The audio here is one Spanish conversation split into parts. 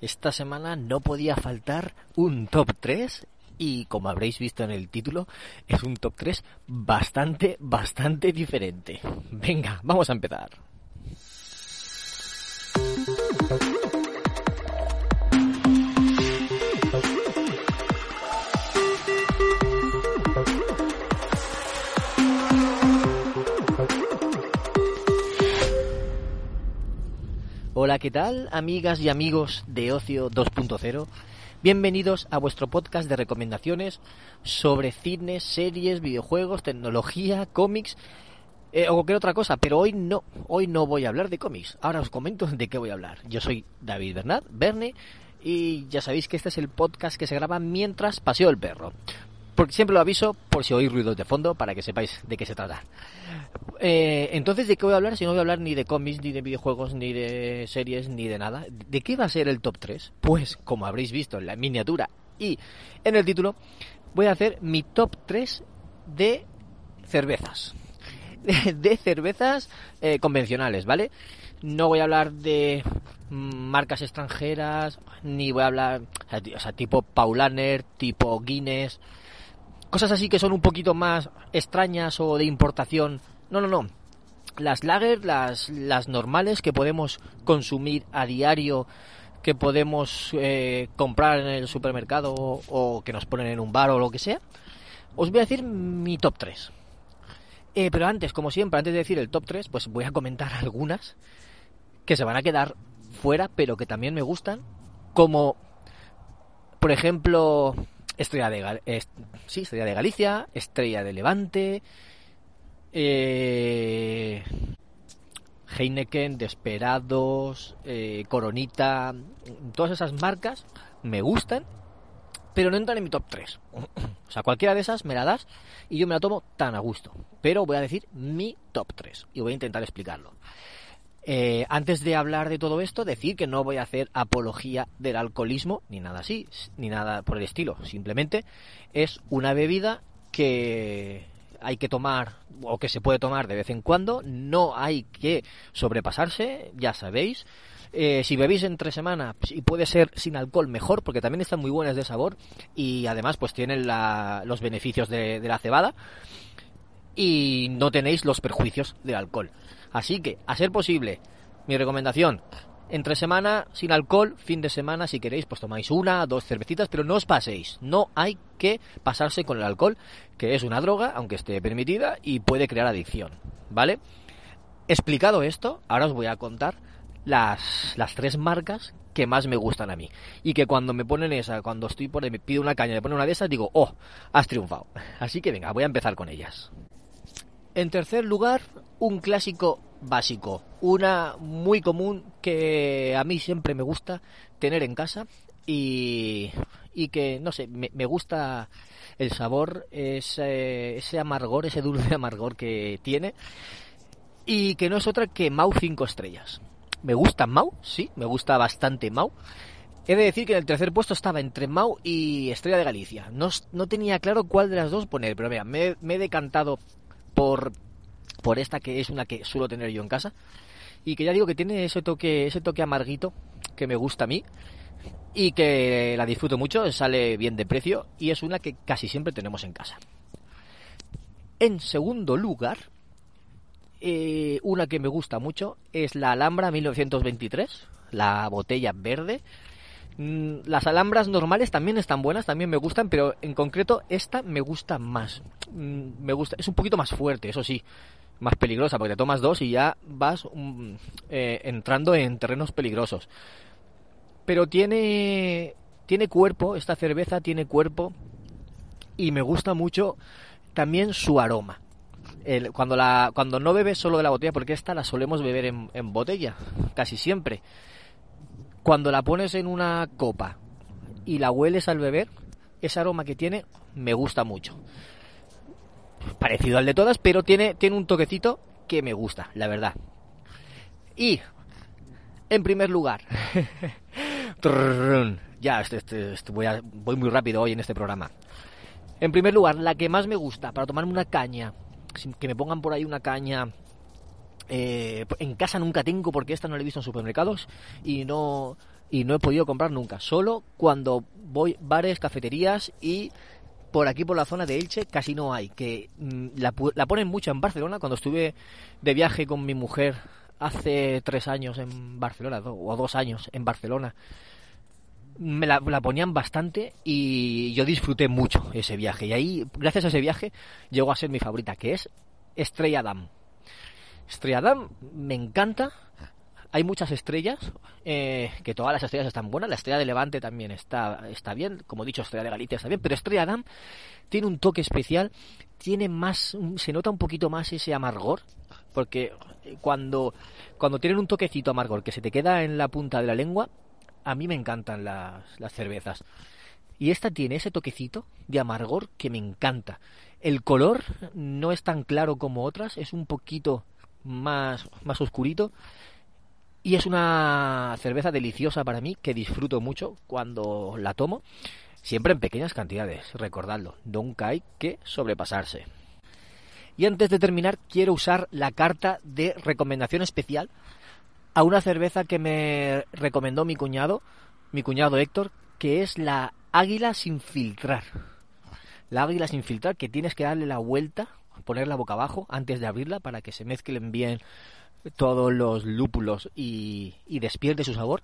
Esta semana no podía faltar un top 3 y como habréis visto en el título, es un top 3 bastante, bastante diferente. Venga, vamos a empezar. Hola, ¿qué tal, amigas y amigos de Ocio 2.0? Bienvenidos a vuestro podcast de recomendaciones sobre cine, series, videojuegos, tecnología, cómics eh, o cualquier otra cosa, pero hoy no, hoy no voy a hablar de cómics. Ahora os comento de qué voy a hablar. Yo soy David Bernat, Verne, y ya sabéis que este es el podcast que se graba mientras paseo el perro. Porque siempre lo aviso por si oís ruidos de fondo para que sepáis de qué se trata. Eh, entonces, ¿de qué voy a hablar? Si no voy a hablar ni de cómics, ni de videojuegos, ni de series, ni de nada. ¿De qué va a ser el top 3? Pues, como habréis visto en la miniatura y en el título, voy a hacer mi top 3 de cervezas. De cervezas eh, convencionales, ¿vale? No voy a hablar de marcas extranjeras, ni voy a hablar, o sea, tipo Paulaner, tipo Guinness, cosas así que son un poquito más extrañas o de importación. No, no, no. Las lager, las, las normales que podemos consumir a diario, que podemos eh, comprar en el supermercado o, que nos ponen en un bar o lo que sea, os voy a decir mi top 3. Eh, pero antes, como siempre, antes de decir el top 3, pues voy a comentar algunas que se van a quedar fuera, pero que también me gustan, como, por ejemplo, Estrella de, Estrella de Galicia, Estrella de Levante, eh, Heineken, Desperados, eh, Coronita, todas esas marcas me gustan, pero no entran en mi top 3. o sea, cualquiera de esas me la das y yo me la tomo tan a gusto. Pero voy a decir mi top 3 y voy a intentar explicarlo. Eh, antes de hablar de todo esto, decir que no voy a hacer apología del alcoholismo, ni nada así, ni nada por el estilo. Simplemente es una bebida que hay que tomar o que se puede tomar de vez en cuando, no hay que sobrepasarse, ya sabéis. Eh, si bebéis entre semana y puede ser sin alcohol mejor porque también están muy buenas de sabor y además pues tienen los beneficios de la cebada y no tenéis los perjuicios del alcohol. Así que, a ser posible, mi recomendación, entre semana sin alcohol, fin de semana si queréis pues tomáis una, dos cervecitas, pero no os paséis, no hay que pasarse con el alcohol, que es una droga, aunque esté permitida, y puede crear adicción, ¿vale? Explicado esto, ahora os voy a contar las, las tres marcas que más me gustan a mí. Y que cuando me ponen esa, cuando estoy por ahí, me pido una caña, me ponen una de esas, digo, oh, has triunfado. Así que venga, voy a empezar con ellas. En tercer lugar, un clásico básico, una muy común que a mí siempre me gusta tener en casa y, y que, no sé, me, gusta el sabor, ese, ese amargor, ese dulce amargor que tiene y que no es otra que Mau 5 estrellas. Me gusta Mau, sí, me gusta bastante Mau. He de decir que en el tercer puesto estaba entre Mau y Estrella de Galicia. No, no tenía claro cuál de las dos poner, pero mira, me, me he decantado por, por esta que es una que suelo tener yo en casa y que ya digo que tiene ese toque, ese toque amarguito que me gusta a mí y que la disfruto mucho, sale bien de precio y es una que casi siempre tenemos en casa. En segundo lugar, eh, una que me gusta mucho es la Alhambra 1923, la botella verde Mm, las alhambras normales también están buenas, también me gustan, pero en concreto esta me gusta más. Mm, me gusta, es un poquito más fuerte, eso sí, más peligrosa, porque te tomas dos y ya vas eh, entrando en terrenos peligrosos. Pero tiene, tiene cuerpo, esta cerveza tiene cuerpo y me gusta mucho también su aroma. cuando, la, cuando no bebes solo de la botella, porque esta la solemos beber en, en botella, casi siempre Cuando la pones en una copa y la hueles al beber, ese aroma que tiene me gusta mucho. Parecido al de todas, pero tiene, tiene un toquecito que me gusta, la verdad. Y, en primer lugar, ya, este, este, este, voy, voy muy rápido hoy en este programa. En primer lugar, la que más me gusta para tomarme una caña, que me pongan por ahí una caña eh, en casa nunca tengo porque esta no la he visto en supermercados y no y no he podido comprar nunca. Solo cuando voy bares, cafeterías y por aquí por la zona de Elche casi no hay. Que mm, la, la, ponen mucho en Barcelona. Cuando estuve de viaje con mi mujer hace tres años en Barcelona o dos años en Barcelona me la, ponían bastante y yo disfruté mucho ese viaje. Y ahí, gracias a ese viaje, llegó a ser mi favorita, que es Estrella Damm. Estrella Damm me encanta. Hay muchas estrellas, eh, que todas las estrellas están buenas. La estrella de Levante también está, está bien. Como he dicho, estrella de Galicia está bien. Pero Estrella Damm tiene un toque especial. Tiene más, se nota un poquito más ese amargor. Porque cuando, cuando tienen un toquecito amargor que se te queda en la punta de la lengua, a mí me encantan las, las cervezas. Y esta tiene ese toquecito de amargor que me encanta. El color no es tan claro como otras, es un poquito más, más oscurito. Y es una cerveza deliciosa para mí que disfruto mucho cuando la tomo. Siempre en pequeñas cantidades, recordadlo, nunca hay que sobrepasarse. Y antes de terminar, quiero usar la carta de recomendación especial a una cerveza que me recomendó mi cuñado, mi cuñado Héctor, que es la Águila sin filtrar. La Águila sin filtrar, que tienes que darle la vuelta, ponerla boca abajo antes de abrirla para que se mezclen bien todos los lúpulos y, despierte su sabor.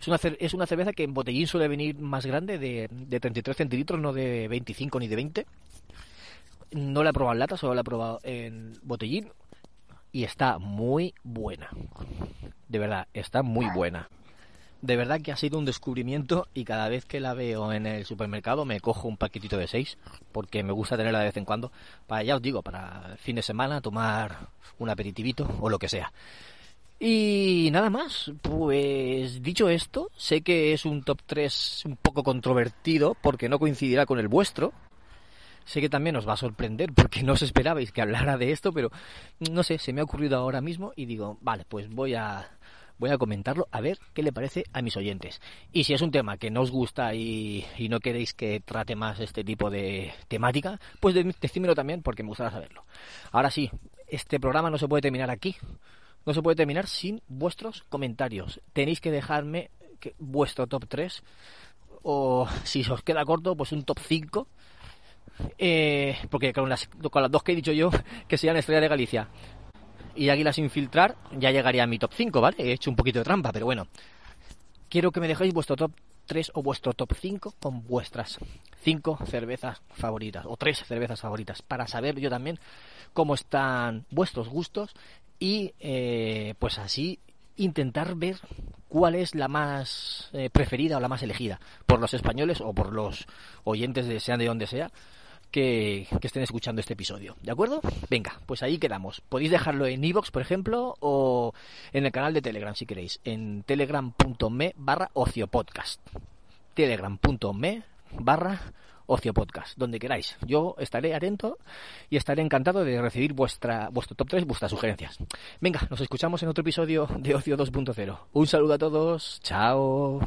Es una, es una cerveza que en botellín suele venir más grande, de, de 33 centilitros, no de 25 ni de 20. No la he probado en lata, solo la he probado en botellín y está muy buena. De verdad, está muy buena. De verdad que ha sido un descubrimiento y cada vez que la veo en el supermercado me cojo un paquetito de seis porque me gusta tenerla de vez en cuando para, ya os digo, para fin de semana tomar un aperitivito o lo que sea. Y nada más, pues dicho esto, sé que es un top 3 un poco controvertido porque no coincidirá con el vuestro, Sé que también os va a sorprender porque no os esperabais que hablara de esto, pero no sé, se me ha ocurrido ahora mismo y digo, vale, pues voy a voy a comentarlo a ver qué le parece a mis oyentes. Y si es un tema que no os gusta y, no queréis que trate más este tipo de temática, pues decídmelo también porque me gustaría saberlo. Ahora sí, este programa no se puede terminar aquí. No se puede terminar sin vuestros comentarios. Tenéis que dejarme vuestro top 3 o si os queda corto, pues un top 5 eh, porque con las, con las dos que he dicho yo, que serían Estrella de Galicia y Águila sin filtrar, ya llegaría a mi top 5, ¿vale? He hecho un poquito de trampa, pero bueno. Quiero que me dejéis vuestro top 3 o vuestro top 5 con vuestras 5 cervezas favoritas o 3 cervezas favoritas para saber yo también cómo están vuestros gustos y eh, pues así intentar ver cuál es la más eh, preferida o la más elegida por los españoles o por los oyentes de sean de donde sea que, estén escuchando este episodio. ¿De acuerdo? Venga, pues ahí quedamos. Podéis dejarlo en iVoox, por ejemplo, o en el canal de Telegram si queréis, en telegram.me barra ociopodcast. telegram.me barra ociopodcast, donde queráis. Yo estaré atento y estaré encantado de recibir vuestra, vuestro top 3, vuestras sugerencias. Venga, nos escuchamos en otro episodio de Ocio 2.0. Un saludo a todos, chao.